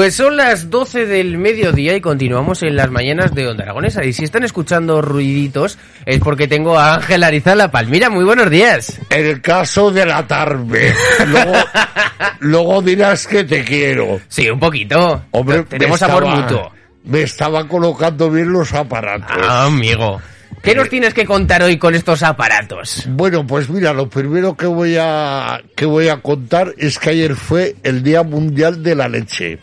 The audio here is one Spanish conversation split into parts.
Pues son las 12 del mediodía y continuamos en las mañanas de Onda Aragonesa. Y si están escuchando ruiditos es porque tengo a Ángel Arizala Palmira. Muy buenos días. El caso de la tarde. Luego, luego dirás que te quiero. Sí, un poquito. Hombre, Tenemos amor mutuo. Me estaba colocando bien los aparatos. Ah, amigo. ¿Qué nos tienes que contar hoy con estos aparatos? Bueno, pues mira, lo primero que voy a que voy a contar es que ayer fue el Día Mundial de la Leche.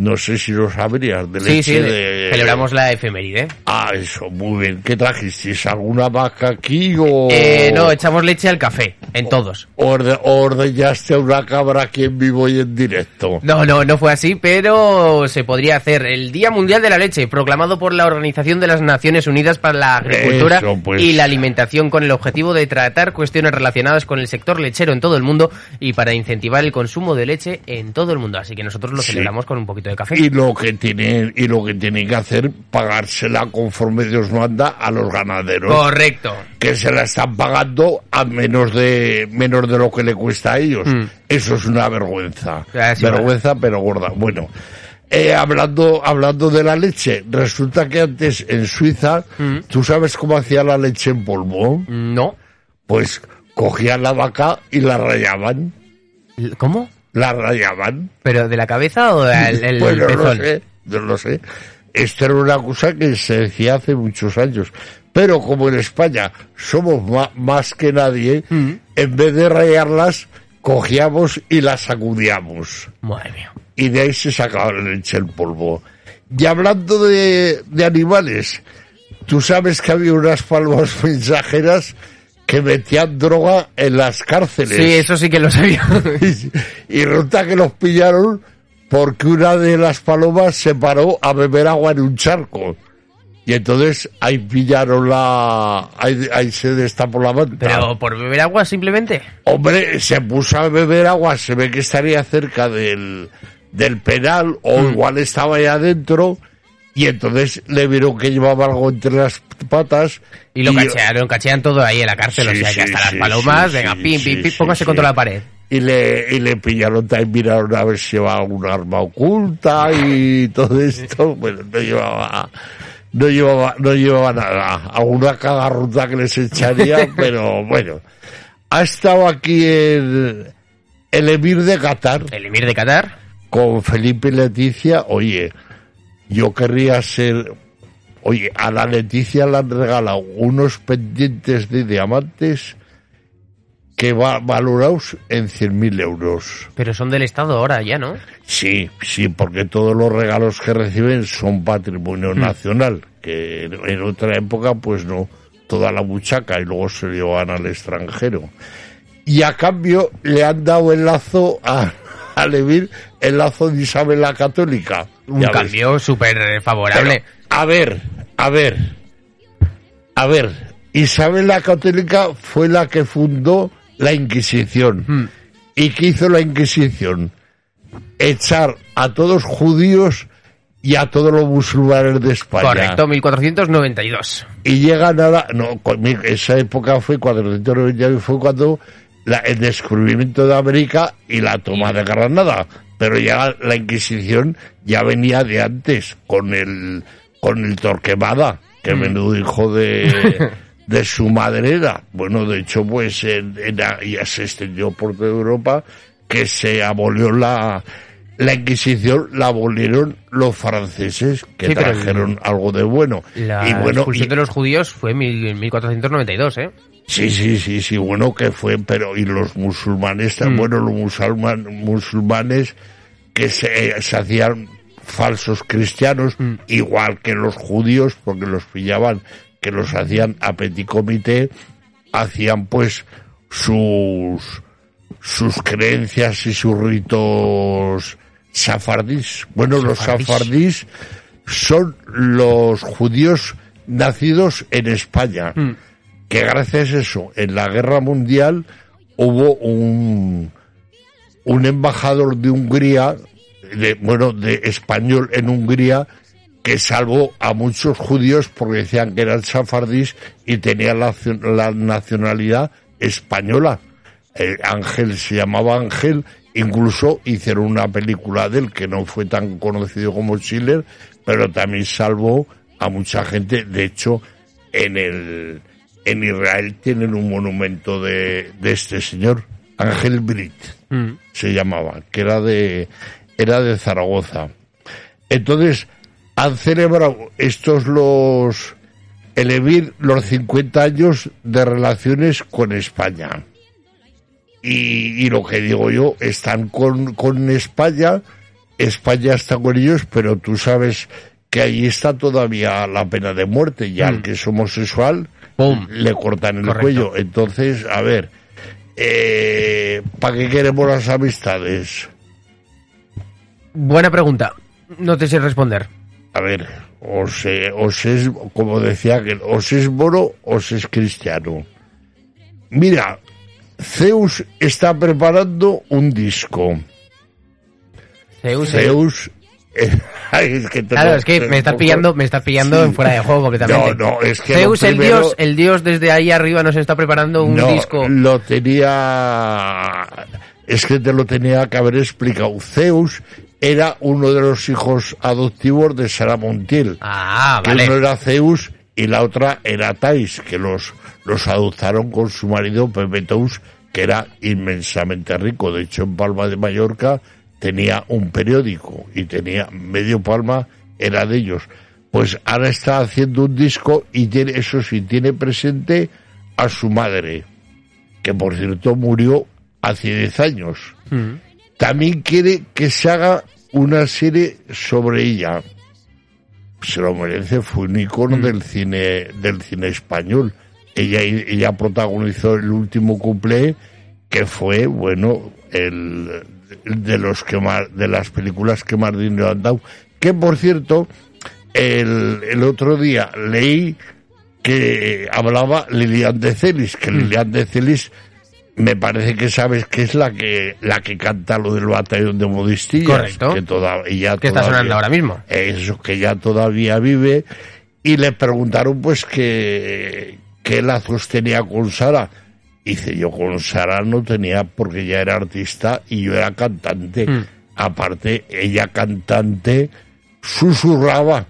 No sé si lo sabrías, de Sí, leche sí, de... celebramos la efeméride. Ah, eso, muy bien. ¿Qué trajisteis? ¿Alguna vaca aquí o...? Eh, no, echamos leche al café, en todos. o orde- o ordeñaste una cabra aquí en vivo y en directo? No, no, no fue así, pero se podría hacer. El Día Mundial de la Leche, proclamado por la Organización de las Naciones Unidas para la Agricultura Eso, pues. y la Alimentación con el objetivo de tratar cuestiones relacionadas con el sector lechero en todo el mundo y para incentivar el consumo de leche en todo el mundo. Así que nosotros lo Sí. celebramos con un poquito de café. y lo que tienen y lo que tienen que hacer pagársela conforme Dios manda a los ganaderos Correcto. que se la están pagando a menos de menos de lo que le cuesta a ellos Mm. eso es una vergüenza vergüenza pero gorda bueno eh, hablando hablando de la leche resulta que antes en Suiza Mm. tú sabes cómo hacía la leche en polvo No. pues cogían la vaca y la rayaban ¿Cómo? La rayaban ¿Pero de la cabeza o del el Pues no sé, no lo sé. Esto era una cosa que se decía hace muchos años. Pero como en España somos más que nadie, Mm. en vez de rayarlas, cogíamos y las sacudíamos. Madre mía. Y de ahí se sacaba la leche en polvo. Y hablando de, de animales, tú sabes que había unas palmas mensajeras que metían droga en las cárceles. Sí, eso sí que lo sabía. y resulta que los pillaron porque una de las palomas se paró a beber agua en un charco. Y entonces ahí pillaron la... Ahí, ahí se destapó la manta. ¿Pero por beber agua simplemente? Hombre, se puso a beber agua, se ve que estaría cerca del, del penal o Mm. igual estaba ahí adentro y entonces le vieron que llevaba algo entre las patas Y lo cachearon, cachean todo ahí en la cárcel, o Sí, sea que hasta sí, las palomas, venga, pim, pim, pim, póngase contra la pared. y le, y le pillaron también, miraron a ver si llevaba un arma oculta y todo esto. Bueno, no llevaba, no llevaba, no llevaba nada. Alguna cagarruta que les echaría, pero bueno. Ha estado aquí el, el emir de Qatar El emir de Qatar, con Felipe y Leticia. Oye, yo querría ser, oye, a la Leticia le han regalado unos pendientes de diamantes que va valorados en 100.000 euros. pero son del Estado ahora ya, ¿no? Sí, sí, porque todos los regalos que reciben son patrimonio nacional, que en- en otra época pues no, toda la buchaca y luego se llevan al extranjero. Y a cambio le han dado el lazo a, a Levir, el lazo de Isabel la Católica. Un Ya cambio súper favorable. Pero, a ver, a ver, a ver, Isabel la Católica fue la que fundó la Inquisición. Hmm. ¿Y qué hizo la Inquisición? Echar a todos judíos y a todos los musulmanes de España. Correcto, 1492. Y llegan a la... No, esa época fue cuando fue cuando la- el descubrimiento de América y la toma de Granada. Pero ya la Inquisición ya venía de antes con el con el Torquemada, que menudo hijo de, de su madre era. Bueno, de hecho, pues en- en- ya se extendió por toda Europa que se abolió la la Inquisición la abolieron los franceses que Sí, pero el- trajeron algo de bueno. La y bueno, expulsión y- de los judíos fue en 1492, ¿eh? Sí, sí, sí, sí, bueno que fue, pero y los musulmanes, Mm. bueno, los musulman- musulmanes que se, se hacían falsos cristianos, Mm. igual que los judíos, porque los pillaban, que los hacían a petit comité, hacían pues sus sus creencias y sus ritos safardís. Bueno, los Safardís. safardís son los judíos nacidos en España, Mm. Que gracias a eso, en la guerra mundial hubo un, un embajador de Hungría, de, bueno, de español en Hungría, que salvó a muchos judíos porque decían que eran safardís y tenían la, nacionalidad española. Eh, Ángel se llamaba Ángel, incluso hicieron una película de él que no fue tan conocido como Schiller, pero también salvó a mucha gente. De hecho, en el en Israel tienen un monumento de, de este señor, Ángel Brit Mm. se llamaba, que era de, era de Zaragoza. Entonces, han celebrado estos los, el EBIR los 50 años de relaciones con España. Y, y lo que digo yo, están con, con España, España está con ellos, pero tú sabes que ahí está todavía la pena de muerte, y al Mm. que es homosexual, Pum. le cortan el Correcto. cuello. Entonces, a ver, eh, ¿para qué queremos las amistades? Buena pregunta. No te sé responder. A ver, o se, o se es, como decía que o se es moro o se es cristiano. Mira, Zeus está preparando un disco. Zeus, Zeus, eh, ay, es que Claro, es que me estás lo- pillando, me estás pillando Sí. en fuera de juego completamente. No, no, es que Zeus, lo el primero- dios, el dios desde ahí arriba nos está preparando un no, disco. lo tenía, es que te lo tenía que haber explicado. Zeus era uno de los hijos adoptivos de Sara Montiel. Ah, que vale. uno era Zeus y la otra era Thais, que los, los adoptaron con su marido Pepe Tous, que era inmensamente rico. De hecho, en Palma de Mallorca tenía un periódico y tenía medio Palma, era de ellos. Pues ahora está haciendo un disco y tiene, eso sí, tiene presente a su madre, que por cierto murió hace 10 años. Mm. También quiere que se haga una serie sobre ella. Se lo merece, fue un icono Mm. del cine, del cine español. Ella, ella protagonizó el último cumple, que fue, bueno, el, de los que más, de las películas que más dinero han dado. Que por cierto, el, el otro día leí que hablaba Lilian de Celis, que Lilian de Celis me parece que sabes que es la que la que canta lo del batallón de modistillas Correcto. que todavía Que está sonando ahora mismo. eso que ya todavía vive y le preguntaron pues que qué lazos tenía con Sara dice yo con Sara no tenía porque ella era artista y yo era cantante Mm. aparte ella cantante susurraba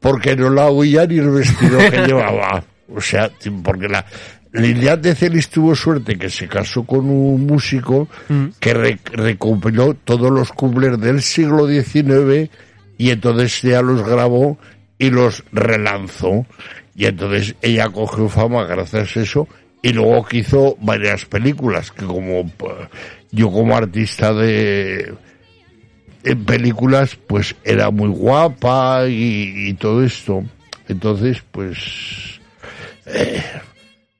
porque no la oía ni el vestido que llevaba. O sea, porque la Lilian de Celis tuvo suerte que se casó con un músico Mm. que re- recopiló todos los cumples del siglo XIX y entonces ya los grabó y los relanzó. Y entonces ella cogió fama gracias a eso y luego que hizo varias películas que como p- yo como artista de en películas pues era muy guapa y, y todo esto entonces pues eh,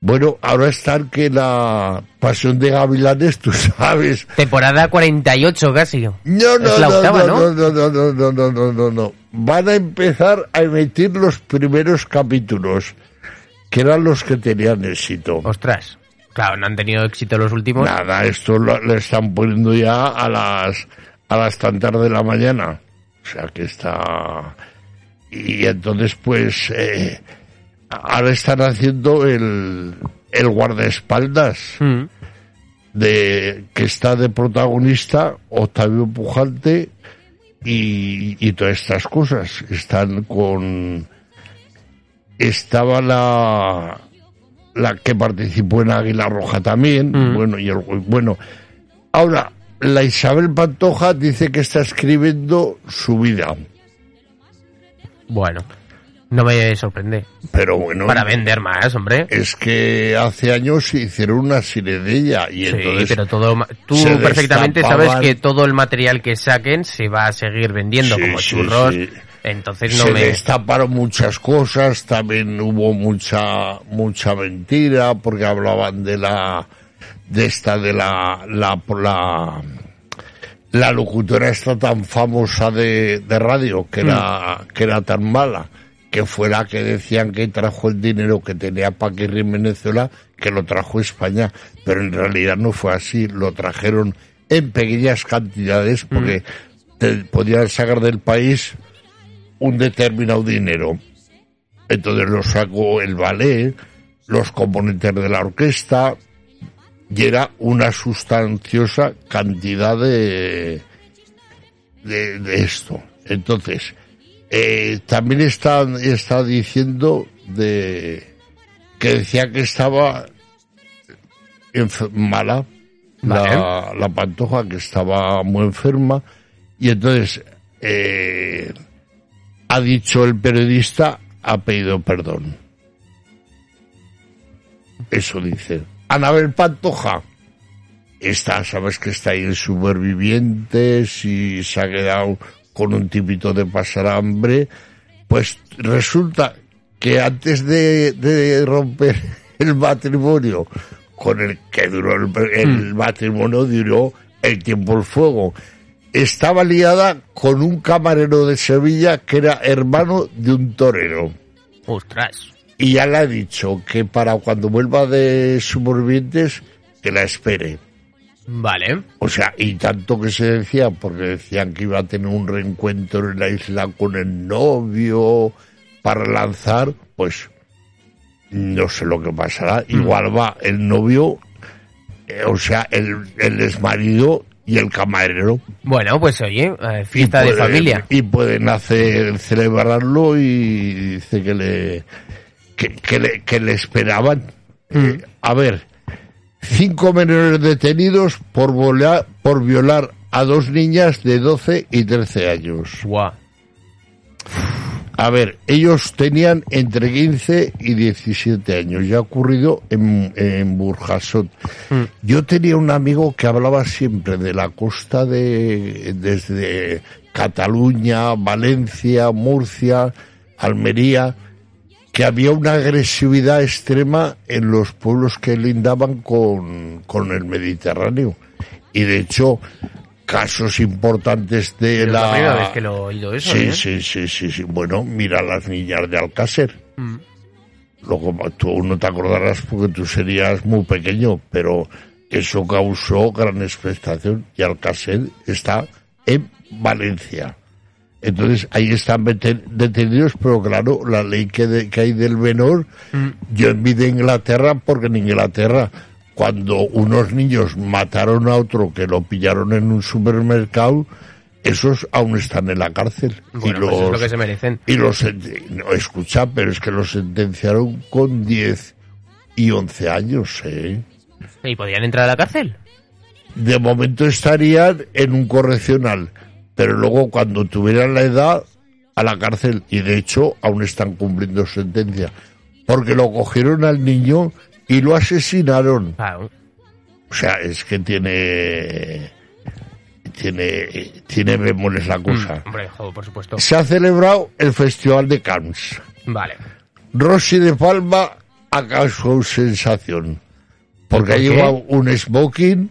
bueno ahora está que la pasión de gavilanes tú sabes Temporada 48 casi. no no Es la no, octava, no, ¿no? no no no no no no no no van a empezar a emitir los primeros capítulos que eran los que tenían éxito Ostras. Claro, no han tenido éxito los últimos. Nada, esto lo, lo están poniendo ya a las a las tantas de la mañana. O sea que está y entonces pues eh, ahora están haciendo el el guardaespaldas Mm. de que está de protagonista Octavio Pujante y, y todas estas cosas están con estaba la la que participó en Águila Roja también Mm. bueno y el, bueno ahora la Isabel Pantoja dice que está escribiendo su vida Bueno, no me sorprende. pero bueno Para vender más, hombre. es que hace años se hicieron una serie de ella y Sí, entonces pero todo, tú perfectamente destapaban- sabes que todo el material que saquen se va a seguir vendiendo Sí, como sí, churros. Entonces no se me. destaparon muchas cosas, también hubo mucha mucha mentira porque hablaban de la de esta de la, la, la, la locutora esta tan famosa de, de radio, que era, que era tan mala, que fue la que decían que trajo el dinero que tenía Paquirri en Venezuela, que lo trajo España, pero en realidad no fue así, lo trajeron en pequeñas cantidades porque te podían sacar del país un determinado dinero. Entonces lo sacó el ballet, los componentes de la orquesta, y era una sustanciosa cantidad de, de, de esto. Entonces, eh, también está, está diciendo de que decía que estaba mala la, la pantoja, que estaba muy enferma, y entonces eh, ha dicho el periodista, ha pedido perdón. Eso dice. Anabel Pantoja. Está, sabes que está ahí en Supervivientes y se ha quedado con un tipito de pasar hambre. Pues resulta que antes de, de romper el matrimonio, con el que duró el, el matrimonio, duró el tiempo el fuego. Estaba liada con un camarero de Sevilla que era hermano de un torero. Ostras. Y ya le ha dicho que para cuando vuelva de Supervivientes, que la espere. Vale. O sea, y tanto que se decía, porque decían que iba a tener un reencuentro en la isla con el novio para lanzar, pues no sé lo que pasará. Igual va el novio, eh, o sea, el, el exmarido y el camarero. Bueno, pues oye, eh, fiesta de familia. Y pueden hacer, celebrarlo y dice que le, que, que le, que le esperaban. Mm. Eh, a ver, cinco menores detenidos por, vola- por violar a dos niñas de 12 y 13 años. Guau. A ver, ellos tenían entre 15 y 17 años. Ya ha ocurrido en, en Burjasot. Yo tenía un amigo que hablaba siempre de la costa de, desde Cataluña, Valencia, Murcia, Almería, que había una agresividad extrema en los pueblos que lindaban con, con el Mediterráneo. Y de hecho, casos importantes de Es la... la primera vez que lo he oído eso, Sí, ¿eh? sí, sí, sí, sí. Bueno, mira las niñas de Alcácer. Mm. Luego tú no te acordarás porque tú serías muy pequeño, pero eso causó gran expectación y Alcácer está en Valencia. Entonces ahí están detenidos, pero claro, la ley que, de- que hay del menor, yo envidio Inglaterra porque en Inglaterra cuando unos niños mataron a otro que lo pillaron en un supermercado, esos aún están en la cárcel. Bueno, y pues es los, lo que se merecen. y los no, escucha, pero es que los sentenciaron con 10 y 11 años, ¿eh? ¿Y podían entrar a la cárcel? De momento estarían en un correccional, pero luego cuando tuvieran la edad, a la cárcel. Y de hecho, aún están cumpliendo sentencia. Porque lo cogieron al niño y lo asesinaron. Claro. O sea, es que tiene... Tiene, tiene bemoles la cosa. Mm, Hombre, jo, por supuesto. Se ha celebrado el Festival de Cannes. Vale. Rosy de Palma ha causado sensación. Porque ha ¿Por qué? llevado un smoking,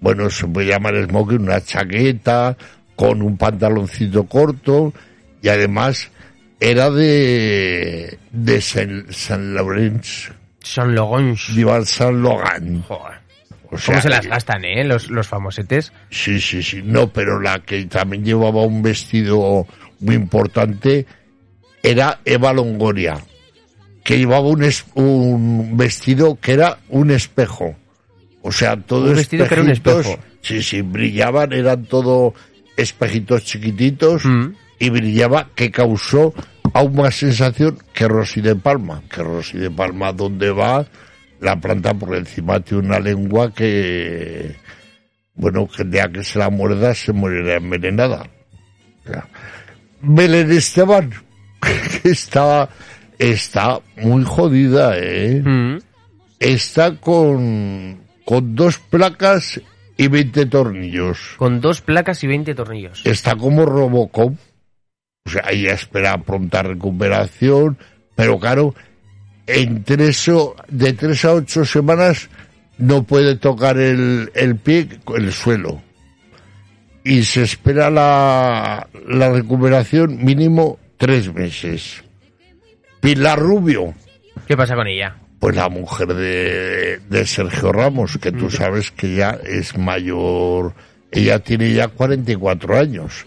bueno, se puede llamar smoking, una chaqueta, con un pantaloncito corto, y además era de, de Saint, Saint Laurent, Son Logons. de Saint Logan. Joder. O sea, ¿Cómo se las gastan, eh? Los, los famosetes. Sí, sí, sí. No, pero la que también llevaba un vestido muy importante era Eva Longoria, que llevaba un, es- un vestido que era un espejo. O sea, todo Un vestido que era un espejo. Sí, sí, brillaban, eran todo espejitos chiquititos Mm. y brillaba, que causó aún más sensación que Rosy de Palma. Que Rosy de Palma, donde va, la planta por encima tiene una lengua que, bueno, que el día que se la muerda se morirá envenenada. O sea, Belén Esteban, que está, está muy jodida, ¿eh? Mm. Está con, con dos placas y 20 tornillos. Con dos placas y 20 tornillos. Está como Robocop. O sea, ella espera pronta recuperación, pero claro, en tres o, de tres a ocho semanas no puede tocar el, el pie, el suelo. Y se espera la, la recuperación mínimo tres meses. Pilar Rubio, ¿Qué pasa con ella? pues la mujer de, de Sergio Ramos, que tú sabes que ya es mayor, ella tiene ya 44 años.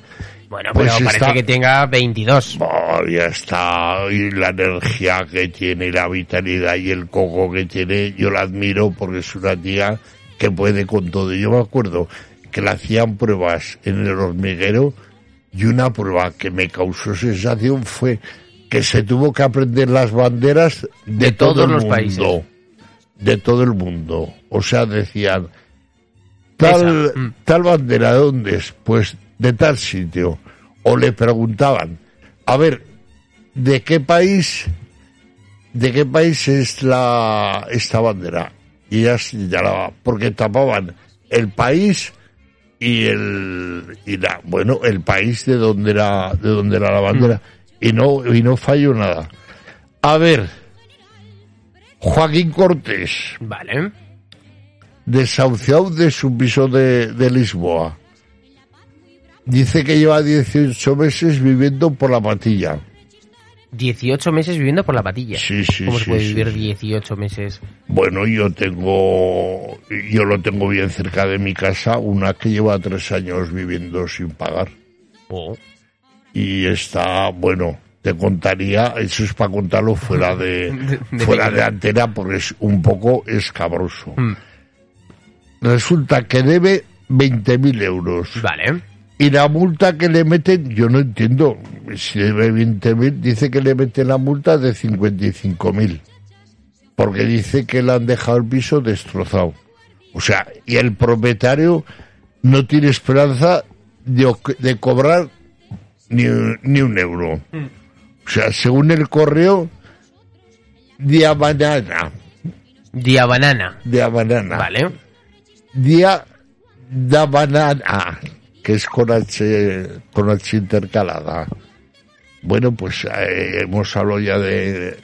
Bueno, Pues pero parece está- que tenga 22. Oh, ya está, y la energía que tiene, la vitalidad y el coco que tiene, yo la admiro porque es una tía que puede con todo. Yo me acuerdo que le hacían pruebas en el hormiguero y una prueba que me causó sensación fue que se tuvo que aprender las banderas de, De todo todos el los mundo. países. De todo el mundo. O sea, decían, tal, mm. tal bandera, ¿de dónde es? Pues de tal sitio. O le preguntaban, a ver, ¿de qué país, de qué país es la, esta bandera? Y ella señalaba, porque tapaban el país y el, y la, bueno, el país de donde era, de donde era la bandera. Y no, y no falló nada. A ver, Joaquín Cortés, Vale. desahuciado de su piso de, de Lisboa. Dice que lleva 18 meses viviendo por la patilla. 18 meses viviendo por la patilla. Sí, sí, ¿Cómo se puede vivir sí. 18 meses? Bueno, yo tengo, yo lo tengo bien cerca de mi casa, una que lleva tres años viviendo sin pagar. Oh. Y está, bueno, te contaría, eso es para contarlo fuera de, De- de fuera de antena porque es un poco escabroso. Mm. Resulta que debe 20.000 euros. Vale. Y la multa que le meten, yo no entiendo. Si debe 20.000, dice que le meten la multa de 55.000. Porque dice que le han dejado el piso destrozado. O sea, y el propietario no tiene esperanza de, de cobrar ni, un- ni un euro. O sea, según el correo, día banana, Día banana. día banana Vale. día da banana, que es con H, con H intercalada. Bueno, pues eh, hemos hablado ya de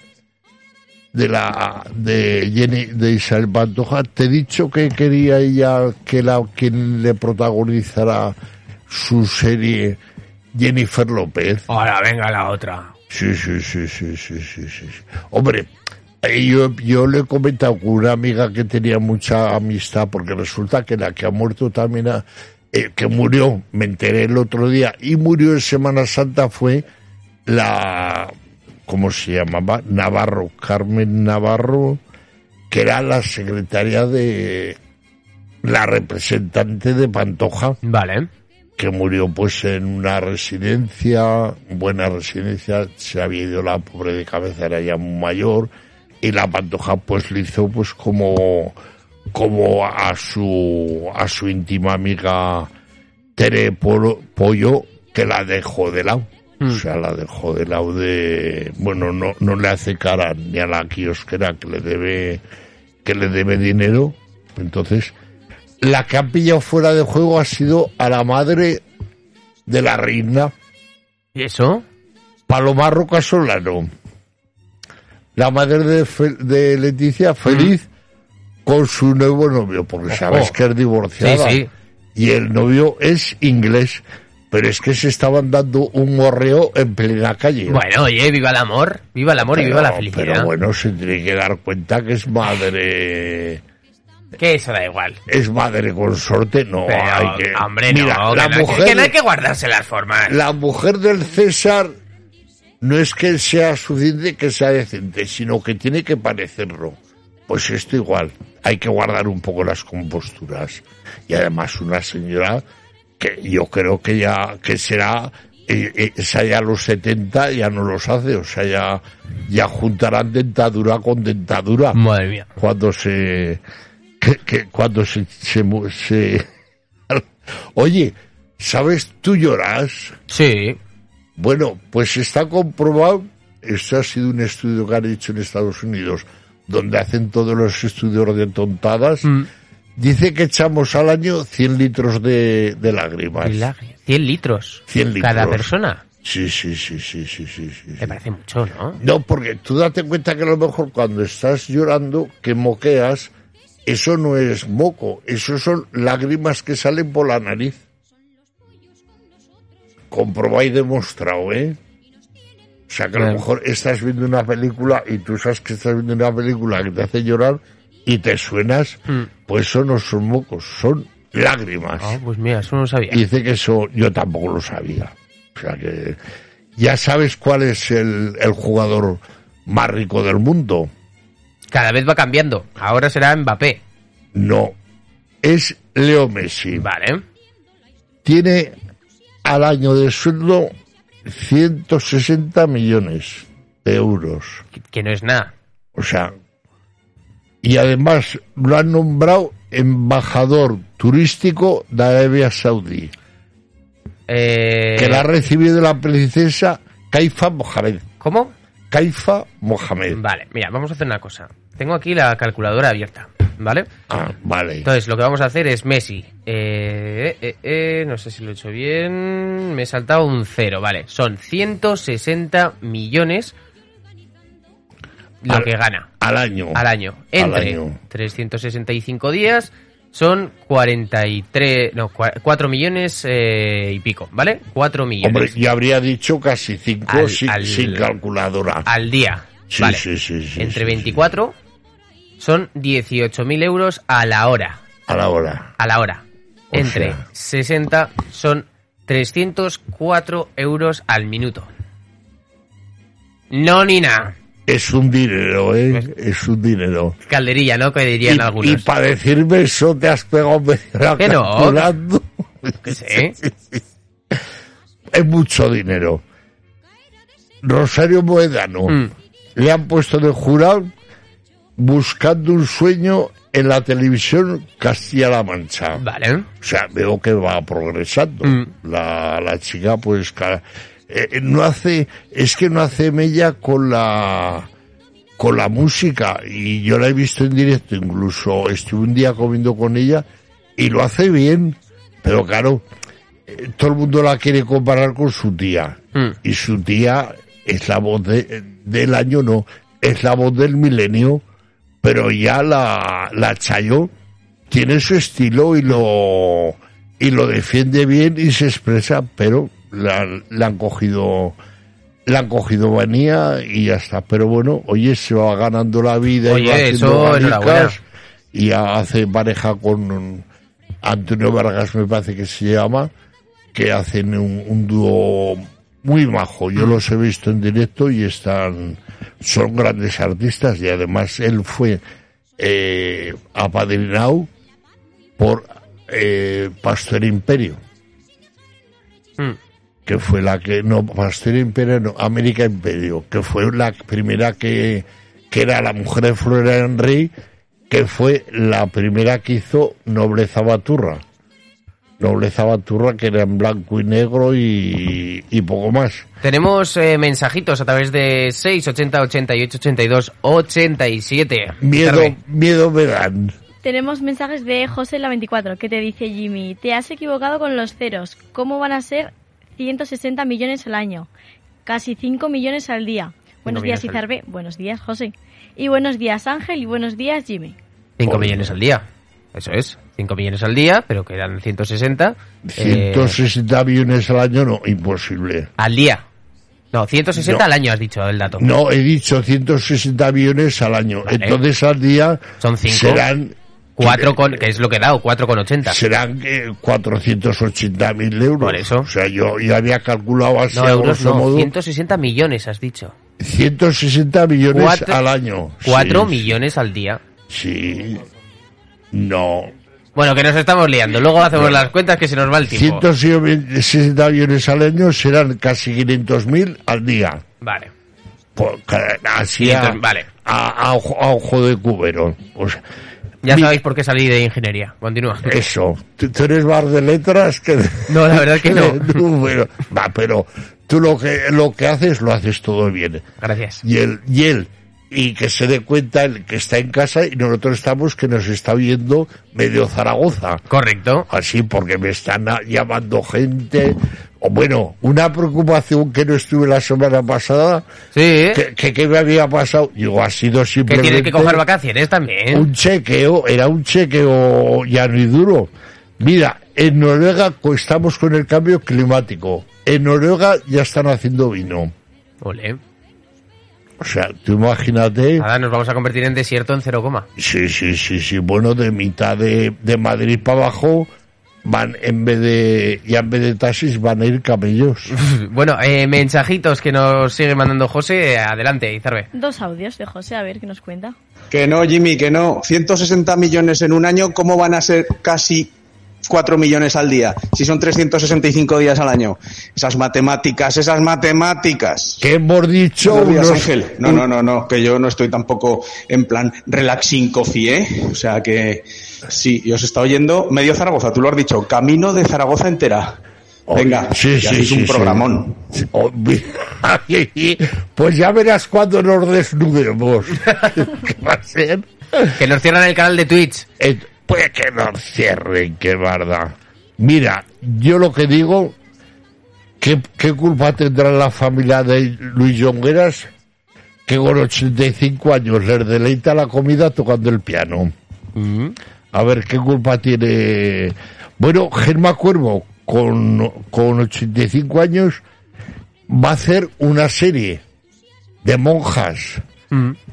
de la de Jenny de Isabel Pantoja. Te he dicho que quería ella que la quien le protagonizara su serie Jennifer López. Ahora venga la otra. Sí, sí, sí, sí, sí, sí, sí. Hombre, eh, yo, yo le he comentado con una amiga que tenía mucha amistad, porque resulta que la que ha muerto también, ha- eh, que murió, me enteré el otro día, y murió en Semana Santa fue la, ¿cómo se llamaba? Navarro, Carmen Navarro, que era la secretaria de, la representante de Pantoja Vale. que murió pues en una residencia, buena residencia, se había ido la pobre de cabeza, era ya muy mayor, y la pantoja pues le hizo pues como, como a su, a su íntima amiga Tere Pollo, que la dejó de lado. O sea, la dejó de lado de, bueno, no, no le hace cara ni a la kiosquera que le debe, que le debe dinero. Entonces, la que ha pillado fuera de juego ha sido a la madre de la reina, ¿Y eso? Palomar Roca Solano. La madre de, Fe- de Leticia feliz con su nuevo novio, porque sabes que es divorciada. Sí, sí. Y el novio es inglés, pero es que se estaban dando un morreo en plena calle. Bueno, oye, viva el amor. Viva el amor y viva la felicidad. Pero bueno, se tiene que dar cuenta que es madre Que eso da igual. es madre consorte, no Pero, hay que... hombre, Mira, no, la que, no hay que- mujer, que no hay que guardarse las formas. la mujer del César no es que sea suficiente que sea decente, sino que tiene que parecerlo. Pues esto igual, hay que guardar un poco las composturas. Y además una señora que yo creo que ya, que será, eh, eh, esa ya los 70 ya no los hace, o sea, ya, ya juntarán dentadura con dentadura Madre mía. cuando se que, que cuando se, se, se- oye sabes tú lloras Sí. bueno pues está comprobado esto ha sido un estudio que han hecho en Estados Unidos donde hacen todos los estudios de tontadas Mm. dice que echamos al año 100 litros de, de lágrimas Milagre. 100 litros. 100 litros. Cada persona. sí sí sí sí sí sí, sí, Me sí. parece mucho, ¿no? No, porque tú date cuenta que a lo mejor cuando estás llorando, que moqueas, eso no es moco, eso son lágrimas que salen por la nariz. Comprobado y demostrado, ¿eh? O sea que a lo mejor estás viendo una película y tú sabes que estás viendo una película que te hace llorar y te suenas, Mm. pues eso no son mocos, son lágrimas. Ah, pues mira, eso no sabía. Y dice que eso yo tampoco lo sabía. O sea que ya sabes cuál es el, el jugador más rico del mundo. Cada vez va cambiando. Ahora será Mbappé. No, es Leo Messi. Vale. Tiene al año de sueldo 160 millones de euros. Que, que no es nada. O sea, y además lo han nombrado embajador turístico de Arabia Saudí, Eh, que la ha recibido la princesa Caifa Mohamed. ¿Cómo? Caifa Mohamed. Vale, mira, vamos a hacer una cosa. Tengo aquí la calculadora abierta, ¿vale? Ah, vale. Entonces, lo que vamos a hacer es Messi. Eh, eh, eh, no sé si lo he hecho bien. Me he saltado un cero, vale. Son 160 millones lo Al- que gana Al año. al año. Al Entre año. 365 días son 43, no, 4 millones eh, y pico, ¿vale? 4 millones Hombre, yo habría dicho casi cinco Al- sin, al- sin calculadora. al día. Sí, vale. sí, sí, sí, Entre sí, 24 son 18.000 euros a la hora. A la hora. A la hora. O Entre sea. 60 son 304 euros al minuto. No ni nada. Es un dinero, ¿eh? Es un dinero. Calderilla, ¿no? Que dirían Y, algunos. para decirme eso te has pegado media Que no. calculando. Que sé. Es mucho dinero. Rosario Moedano Mm. le han puesto de jurado buscando un sueño en la televisión Castilla-La Mancha. Vale. O sea, veo que va progresando. Mm. La, la chica, pues, ca- eh, no hace, es que no hace mella con la, con la música. Y yo la he visto en directo, incluso estuve un día comiendo con ella y lo hace bien. Pero claro, eh, todo el mundo la quiere comparar con su tía. Mm. Y su tía es la voz de- del año, no, es la voz del milenio. Pero ya la, la Chayo tiene su estilo y lo y lo defiende bien y se expresa, pero la, le han cogido le han cogido manía y ya está. Pero bueno, oye, se va ganando la vida y Oye, va haciendo eso, y hace pareja con Antonio Vargas, me parece que se llama, que hacen un, un dúo muy majo. Yo los he visto en directo y están, son grandes artistas y además él fue eh, apadrinado por eh, Pastor Imperio, Mm. que fue la que, no, Pastor Imperio, no, América Imperio, que fue la primera que, que era la mujer de Florian Rey, que fue la primera que hizo Nobleza Baturra. Nobleza Baturra, que era en blanco y negro y, y poco más. Tenemos eh, mensajitos a través de 680 88 82 87. Miedo, miedo me dan. Tenemos mensajes de José la 24 que te dice Jimmy, te has equivocado con los ceros. ¿Cómo van a ser 160 millones al año? Casi 5 millones al día. Buenos días, Izarbe. Buenos días, José. Y buenos días, Ángel. Y buenos días, Jimmy. 5 Joder. millones al día. Eso es. 5 millones al día, pero quedan 160. eh, 160 millones al año, no, imposible. al día. No, 160 No. al año has dicho el dato. No, he dicho 160 millones al año. Vale. Entonces al día Son cinco. serán... 4 con, que es lo que he dado, 4 con 80. Serán eh, 480 mil euros. Por eso. O sea, yo ya había calculado así No, euros no, modo 160 millones has dicho. 160 millones Cuatro- al año. 4 Sí, millones al día. Sí. No. Bueno, que nos estamos liando. Luego hacemos las cuentas que se nos va el tiempo. 160 millones al año serán casi 500 mil al día. Vale. Por- así a, 500, vale. a, a ojo, a ojo de cubero. O sea, Ya mi- sabéis por qué salí de ingeniería. Continúa. Eso. ¿Tú, tú eres más de letras que de, No, la verdad es que no. Va, pero tú lo que, lo que haces, lo haces todo bien. Gracias. Y él, y él, y que se dé cuenta el que está en casa y nosotros estamos que nos está viendo medio Zaragoza. Correcto. Así, porque me están llamando gente, o bueno, una preocupación que no estuve la semana pasada, Sí. que, que, que me había pasado, digo, ha sido Que simplemente tienes que coger vacaciones también. un chequeo, era un chequeo llano y duro. Mira, en Noruega estamos con el cambio climático. En Noruega ya están haciendo vino. Ole. O sea, tú imagínate. Nada, nos vamos a convertir en desierto en cero coma. Sí, sí, sí, sí. Bueno, de mitad de, de Madrid para abajo van en vez de ya en vez de taxis van a ir camellos. Bueno, eh, mensajitos que nos sigue mandando José. Adelante, Izarbe. Dos audios de José, a ver qué nos cuenta. Que no, Jimmy, que no. 160 millones en un año, ¿cómo van a ser casi 4 millones al día? Si son 365 días al año. Esas matemáticas, esas matemáticas. ¿Qué hemos dicho? Buenos días, Unos- Ángel. No, no, no, no, que yo no estoy tampoco en plan relaxing coffee, ¿eh? O sea que sí, y os está oyendo medio Zaragoza, tú lo has dicho, camino de Zaragoza entera. Venga, sí, ya sí, es sí, un sí. programón. Pues ya verás cuando nos desnudemos. ¿Qué va a ser? Que nos cierran el canal de Twitch. Eh, Pues que nos cierren, qué verdad. Mira, yo lo que digo, ¿qué, qué culpa tendrá la familia de Luis Jongueras que con 85 años les deleita la comida tocando el piano? A ver, ¿qué culpa tiene? Bueno, Germa Cuervo, con, con 85 años, va a hacer una serie de monjas.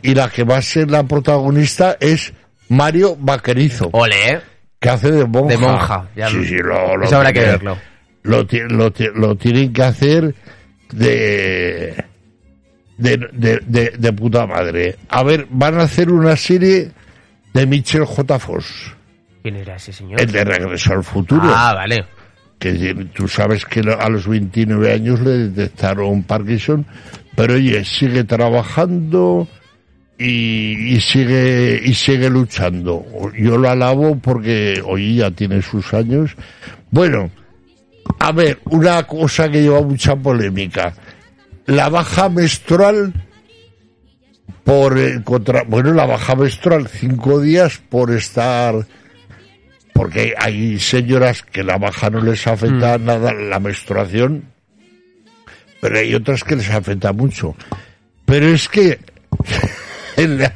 Y la que va a ser la protagonista es Mario Vaquerizo, Ole, ¿eh? que hace de monja. De monja, ya sí, lo- sí, lo, lo Eso habrá que tiene- verlo. Lo, lo, lo tienen que hacer de, de, de, de, de puta madre. A ver, van a hacer una serie de Michel J. Foss, ¿Quién era ese señor? el de Regreso al Futuro. Ah, vale. que tú sabes que a los 29 años le detectaron Parkinson, pero oye, sigue trabajando y, y sigue y sigue luchando. Yo lo alabo porque hoy ya tiene sus años. Bueno, a ver, una cosa que lleva mucha polémica. La baja menstrual por eh, contra, bueno, la baja menstrual cinco días por estar porque hay señoras que la baja no les afecta nada la menstruación, pero hay otras que les afecta mucho. Pero es que la,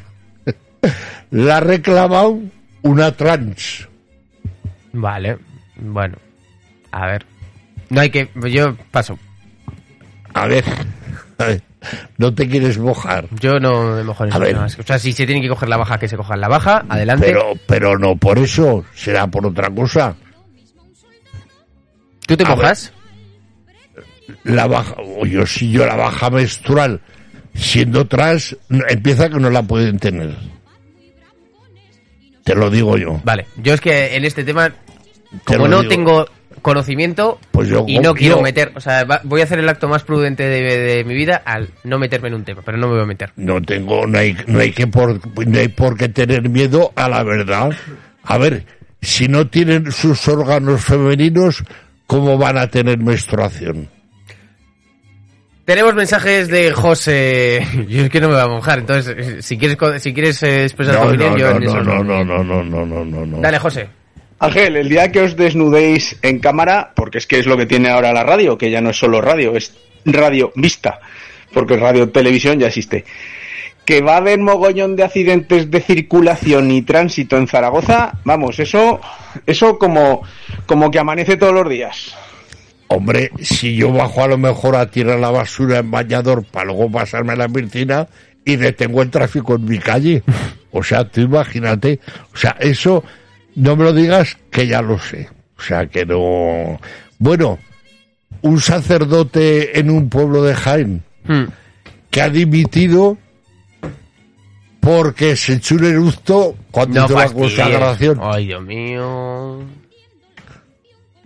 la ha reclamado una trans. Vale. Bueno. A ver. No hay que... Yo paso. A ver, a ver, no te quieres mojar, Yo no me mojo en ver. temas. O sea, si se tiene que coger la baja, que se coja la baja. Adelante. pero, pero no por eso, será por otra cosa. ¿Tú te a mojas? La baja, o yo si yo la baja menstrual siendo trans, no- empieza que no la pueden tener. Te lo digo yo. Vale. Yo es que en este tema, Te como no digo. tengo conocimiento Pues yo y no quiero meter... O sea, va- voy a hacer el acto más prudente de, de mi vida al no meterme en un tema. Pero no me voy a meter. No tengo, no hay, no hay que por, no hay por qué tener miedo a la verdad. A ver, si no tienen sus órganos femeninos, ¿cómo van a tener menstruación? Tenemos mensajes de José. Yo es que no me voy a mojar, entonces eh, si quieres co- si quieres eh, expresar tu No, opinión, no, yo no, en eso no, no, no, no, no, no, no, no. Dale, José. Ángel, el día que os desnudéis en cámara, porque es que es lo que tiene ahora la radio, que ya no es solo radio, es radio vista, porque radio televisión ya existe. Que va a haber mogollón de accidentes de circulación y tránsito en Zaragoza, vamos, eso, eso como, como que amanece todos los días. Hombre, si yo bajo a lo mejor a tirar la basura en bañador para luego pasarme a la piscina y detengo el tráfico en mi calle. O sea, tú imagínate. O sea, eso no me lo digas que ya lo sé. O sea, que no. Bueno, un sacerdote en un pueblo de Jaén Hmm. que ha dimitido porque se echó un eructo cuando No hizo la consagración. Ay, Dios mío.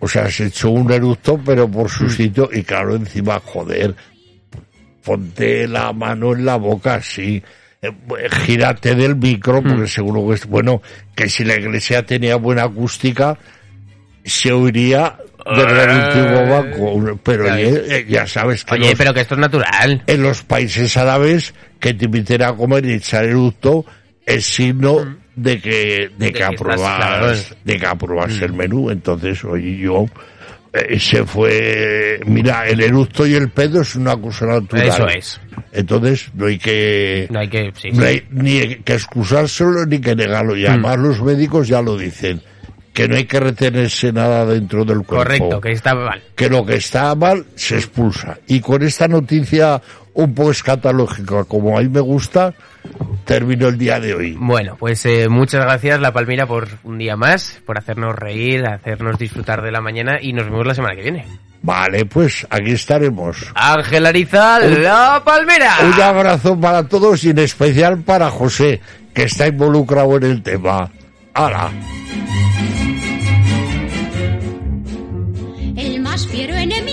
O sea, se echó un eructo, pero por su sitio, y claro, encima, joder, ponte la mano en la boca, sí, eh, gírate del micro, porque seguro que es, bueno, que si la iglesia tenía buena acústica, se oiría desde el último banco, pero Ya oye, eh, ya sabes que Oye, los- pero que esto es natural. en los países árabes, que te inviten a comer y echar eructo, es signo de que, de que apruebas, claro. de que apruebas el menú. Entonces, oye, yo, eh, se fue, mira, el eructo y el pedo es una cosa natural. Eso es. Entonces no hay que, No hay que... sí, no sí. hay ni que excusárselo ni que negarlo. Mm. Y además los médicos ya lo dicen, que no hay que retenerse nada dentro del cuerpo. Correcto, que está mal. que lo que está mal se expulsa. Y con esta noticia un poco escatológica, como a mí me gusta, termino el día de hoy. Bueno, pues eh, muchas gracias La Palmira por un día más, por hacernos reír, hacernos disfrutar de la mañana y nos vemos la semana que viene. Vale, pues aquí estaremos. Ángel Arizal, La Palmera. Un abrazo para todos y en especial para José, que está involucrado en el tema. ¡Hala! El más fiero enemigo